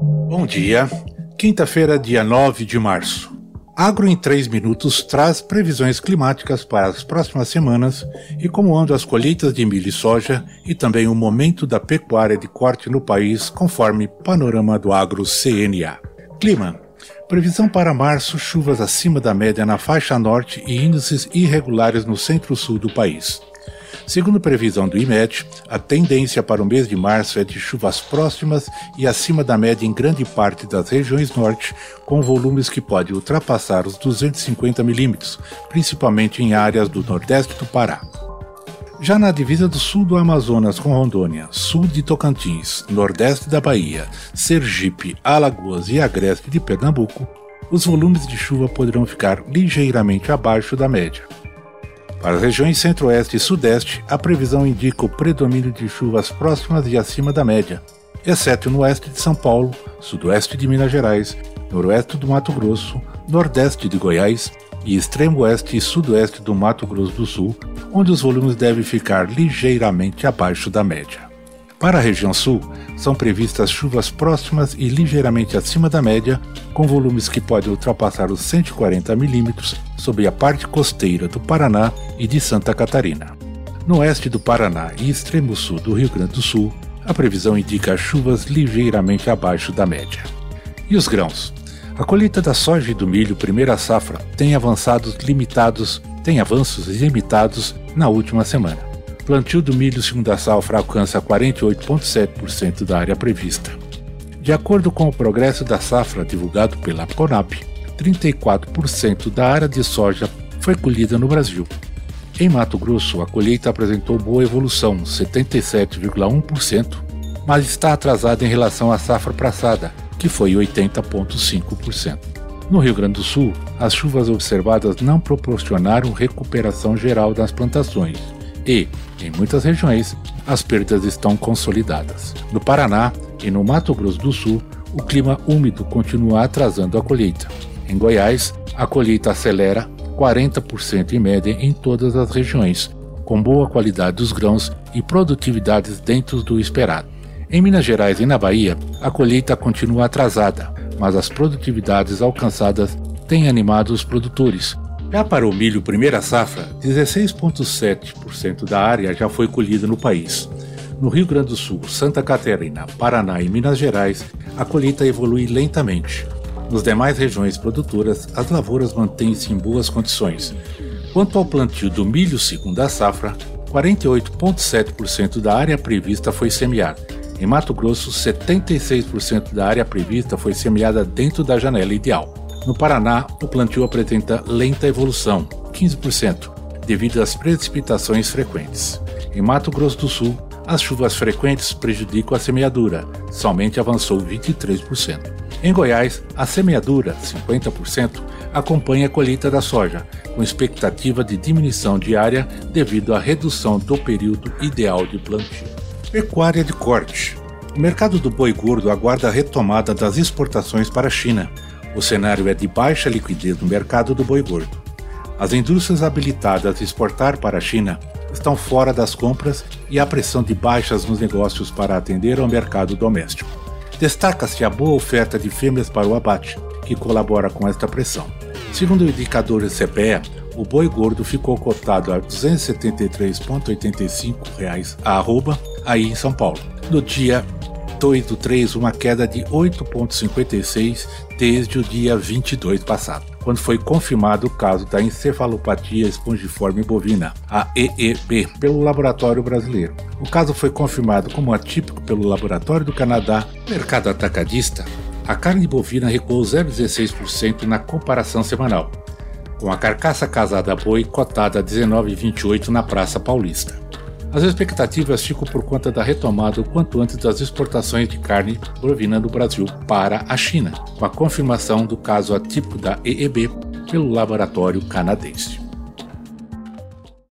Bom dia, quinta-feira, dia 9 de março. Agro em 3 minutos traz previsões climáticas para as próximas semanas e como andam as colheitas de milho e soja e também o momento da pecuária de corte no país, conforme panorama do Agro CNA. Clima. Previsão para março: chuvas acima da média na faixa norte e índices irregulares no centro-sul do país. Segundo previsão do IMET, a tendência para o mês de março é de chuvas próximas e acima da média em grande parte das regiões norte, com volumes que podem ultrapassar os 250 milímetros, principalmente em áreas do nordeste do Pará. Já na divisa do sul do Amazonas com Rondônia, sul de Tocantins, nordeste da Bahia, Sergipe, Alagoas e agreste de Pernambuco, os volumes de chuva poderão ficar ligeiramente abaixo da média. Para as regiões centro-oeste e sudeste, a previsão indica o predomínio de chuvas próximas e acima da média, exceto no oeste de São Paulo, sudoeste de Minas Gerais, noroeste do Mato Grosso, nordeste de Goiás e extremo oeste e sudoeste do Mato Grosso do Sul, onde os volumes devem ficar ligeiramente abaixo da média. Para a região sul, são previstas chuvas próximas e ligeiramente acima da média, com volumes que podem ultrapassar os 140 milímetros sobre a parte costeira do Paraná e de Santa Catarina. No oeste do Paraná e extremo sul do Rio Grande do Sul, a previsão indica chuvas ligeiramente abaixo da média. E os grãos? A colheita da soja e do milho primeira safra tem avançados limitados, tem avanços limitados na última semana plantio do milho segunda safra alcança 48,7% da área prevista. De acordo com o progresso da safra divulgado pela Conap, 34% da área de soja foi colhida no Brasil. Em Mato Grosso, a colheita apresentou boa evolução, 77,1%, mas está atrasada em relação à safra passada, que foi 80,5%. No Rio Grande do Sul, as chuvas observadas não proporcionaram recuperação geral das plantações e, em muitas regiões, as perdas estão consolidadas. No Paraná e no Mato Grosso do Sul, o clima úmido continua atrasando a colheita. Em Goiás, a colheita acelera 40% em média em todas as regiões, com boa qualidade dos grãos e produtividades dentro do esperado. Em Minas Gerais e na Bahia, a colheita continua atrasada, mas as produtividades alcançadas têm animado os produtores, já para o milho primeira safra, 16,7% da área já foi colhida no país. No Rio Grande do Sul, Santa Catarina, Paraná e Minas Gerais, a colheita evolui lentamente. Nos demais regiões produtoras, as lavouras mantêm-se em boas condições. Quanto ao plantio do milho segunda safra, 48,7% da área prevista foi semeada. Em Mato Grosso, 76% da área prevista foi semeada dentro da janela ideal. No Paraná, o plantio apresenta lenta evolução, 15%, devido às precipitações frequentes. Em Mato Grosso do Sul, as chuvas frequentes prejudicam a semeadura, somente avançou 23%. Em Goiás, a semeadura, 50%, acompanha a colheita da soja, com expectativa de diminuição diária devido à redução do período ideal de plantio. Pecuária de corte. O mercado do boi gordo aguarda a retomada das exportações para a China, o cenário é de baixa liquidez no mercado do boi gordo. As indústrias habilitadas a exportar para a China estão fora das compras e há pressão de baixas nos negócios para atender ao mercado doméstico. Destaca-se a boa oferta de fêmeas para o abate, que colabora com esta pressão. Segundo o indicador CPE, o boi gordo ficou cotado a R$ 273,85 a arroba aí em São Paulo. No dia 2 do 3, uma queda de 8,56 desde o dia 22 passado, quando foi confirmado o caso da encefalopatia espongiforme bovina, a EEB, pelo laboratório brasileiro. O caso foi confirmado como atípico pelo laboratório do Canadá, mercado atacadista. A carne bovina recuou 0,16% na comparação semanal, com a carcaça casada boi cotada a 19,28 na Praça Paulista. As expectativas ficam por conta da retomada o quanto antes das exportações de carne bovina do Brasil para a China, com a confirmação do caso atípico da EEB pelo laboratório canadense.